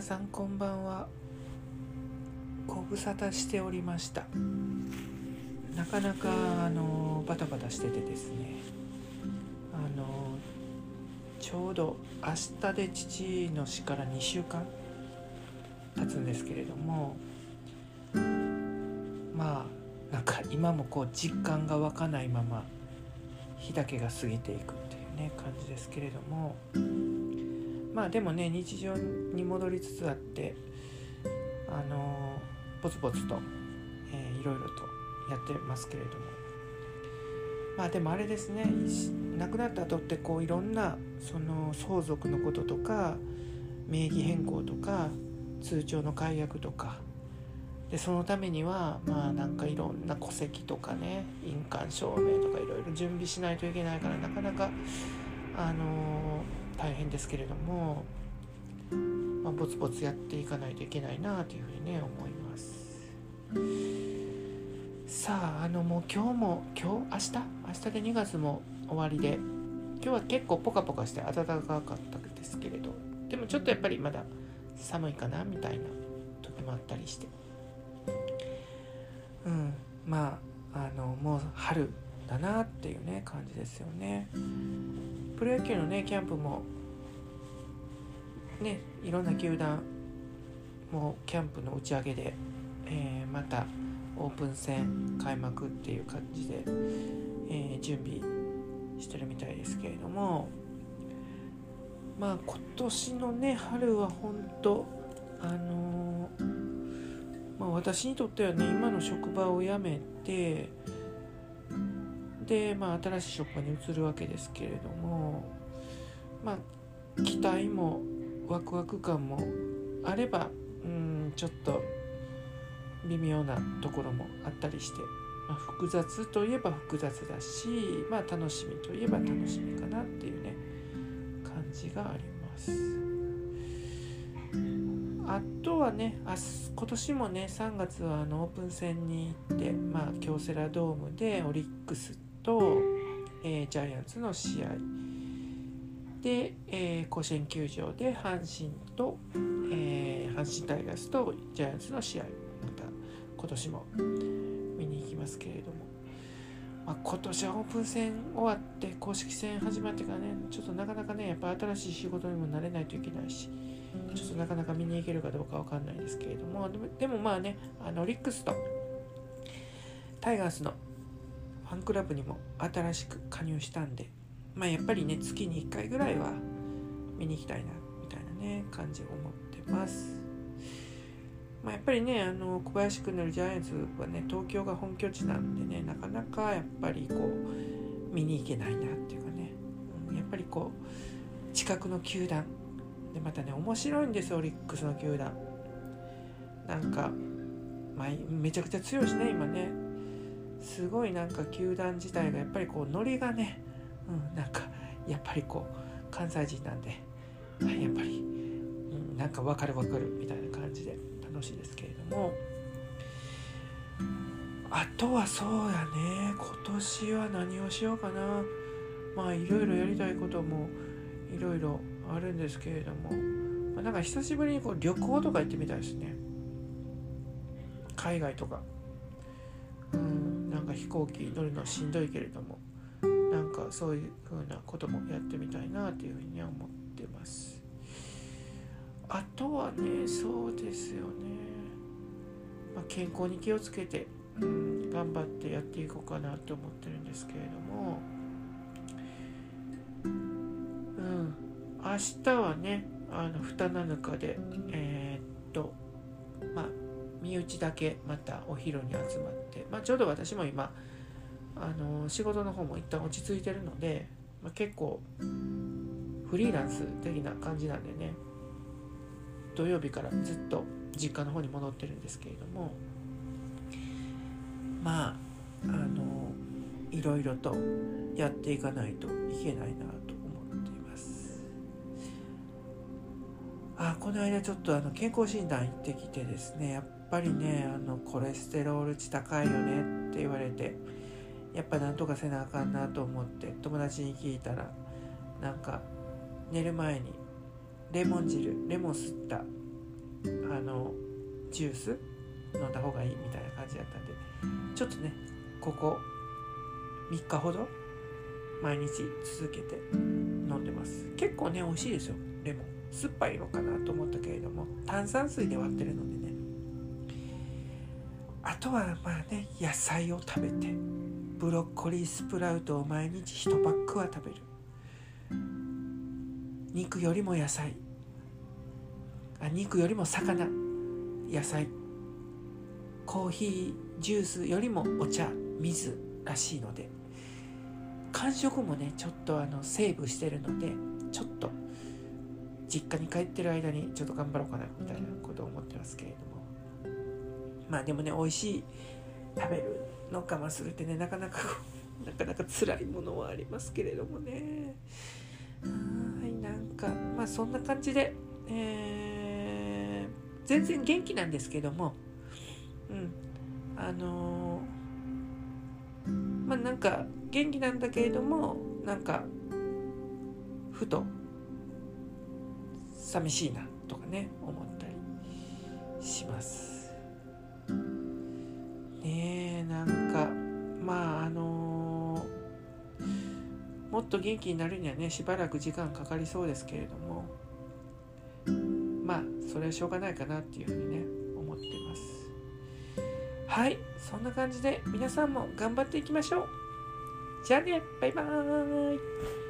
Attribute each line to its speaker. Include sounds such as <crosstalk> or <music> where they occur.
Speaker 1: 皆さんこんばんは。ご無沙汰しておりました。なかなかあのバタバタしててですね。あのちょうど明日で父の死から2週間経つんですけれどもまあなんか今もこう実感が湧かないまま日だけが過ぎていくっていうね感じですけれどもまあでもね日常に戻りつつあってあのぼつぼつと、えー、いろいろとやってますけれども。まあでもあれですね亡くなった後ってこういろんなその相続のこととか名義変更とか通帳の解約とかでそのためにはまあなんかいろんな戸籍とかね印鑑証明とかいろいろ準備しないといけないからなかなかあのー、大変ですけれども、まあ、ぼつぼつやっていかないといけないなというふうにね思います。さああのもう今日も今日明日？明日で2月も終わりで今日は結構ポカポカして暖かかったですけれどでもちょっとやっぱりまだ寒いかなみたいな時もあったりして。うんまああのもう春だなっていうね感じですよね。プロ野球のねキャンプもねいろんな球団もキャンプの打ち上げで、えー、またオープン戦開幕っていう感じで、えー、準備してるみたいですけれどもまあ今年のね春は本当あのー、まあ、私にとってはね今の職場を辞めてで、まあ、新しい職場に移るわけですけれどもまあ期待もワクワク感もあればうんちょっと微妙なところもあったりして、まあ、複雑といえば複雑だし、まあ、楽しみといえば楽しみかなっていうね感じがあります。あとはねあ今年もね3月はあのオープン戦に行って、まあ、京セラドームでオリックスと、えー、ジャイアンツの試合。で、えー、甲子園球場で阪神と、えー、阪神タイガースとジャイアンツの試合。また今年も見に行きますけれども、まあ、今年はオープン戦終わって公式戦始まってからねちょっとなかなかねやっぱ新しい仕事にもなれないといけないしちょっとなかなか見に行けるかどうかわかんないですけれども。でもでもまあねあのリックスとタイガースのファンクラブにも新しく加入したんでまあやっぱりね月に1回ぐらいは見に行きたいなみたいなね感じを思ってます。まあ、やっぱりねあの小林君のジャイアンツはね東京が本拠地なんでねなかなかやっぱりこう見に行けないなっていうかね、うん、やっぱりこう近くの球団でまたね面白いんですオリックスの球団。なんか、まあ、めちゃくちゃ強いしね今ね。すごいなんか球団自体がやっぱりこうノリがねうん、なんかやっぱりこう関西人なんで、はい、やっぱり、うん、なんか分かる分かるみたいな感じで楽しいですけれども。あとはそうやね今年は何をしようかな。まあいろいろやりたいこともいろいろあるんですけれども、まあ、なんか久しぶりにこう旅行とか行ってみたいですね。海外とか。うんなんか飛行機乗るのはしんどいけれどもなんかそういう風なこともやってみたいなというふうには思ってます。あとはねそうですよね、まあ、健康に気をつけて、うん、頑張ってやっていこうかなと思ってるんですけれども。うん明日はねあの二七日でえー、っと身内だけまたお昼に集まって、まあ、ちょうど私も今あの仕事の方も一旦落ち着いてるので、まあ、結構フリーランス的な感じなんでね土曜日からずっと実家の方に戻ってるんですけれどもまああのいろいろとやっていかないといけないなと思っています。あこの間ちょっとあの健康診断行ってきてですねやっぱりねあのコレステロール値高いよねって言われてやっぱなんとかせなあかんなと思って友達に聞いたらなんか寝る前にレモン汁レモン吸ったあのジュース飲んだ方がいいみたいな感じだったんでちょっとねここ3日ほど毎日続けて飲んでます。結構ね美味しいですよレモン。酸っぱいのかなと思ったけれども炭酸水で割ってるのであとはまあね野菜を食べてブロッコリースプラウトを毎日1パックは食べる。肉よりも野菜。あ肉よりも魚。野菜。コーヒージュースよりもお茶。水らしいので。間食もねちょっとあのセーブしてるのでちょっと実家に帰ってる間にちょっと頑張ろうかなみたいなことを思ってますけれども。まあでもね美味しい食べるの我慢するってねなかなか <laughs> なかなか辛いものはありますけれどもね。はいなんかまあそんな感じで、えー、全然元気なんですけどもうんあのー、まあなんか元気なんだけれどもなんかふと寂しいなとかね思ったりします。と元気になるにはねしばらく時間かかりそうですけれどもまあそれはしょうがないかなっていうふうにね思ってます。はいそんな感じで皆さんも頑張っていきましょう。じゃあねバイバーイ。